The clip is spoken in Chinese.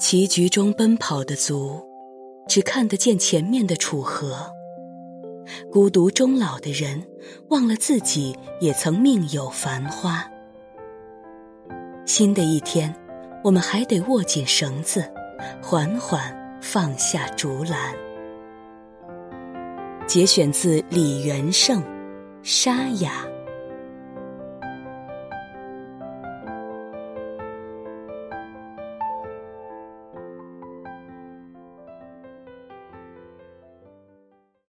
棋局中奔跑的足，只看得见前面的楚河。孤独终老的人，忘了自己也曾命有繁花。新的一天，我们还得握紧绳子，缓缓放下竹篮。节选自李元盛沙哑。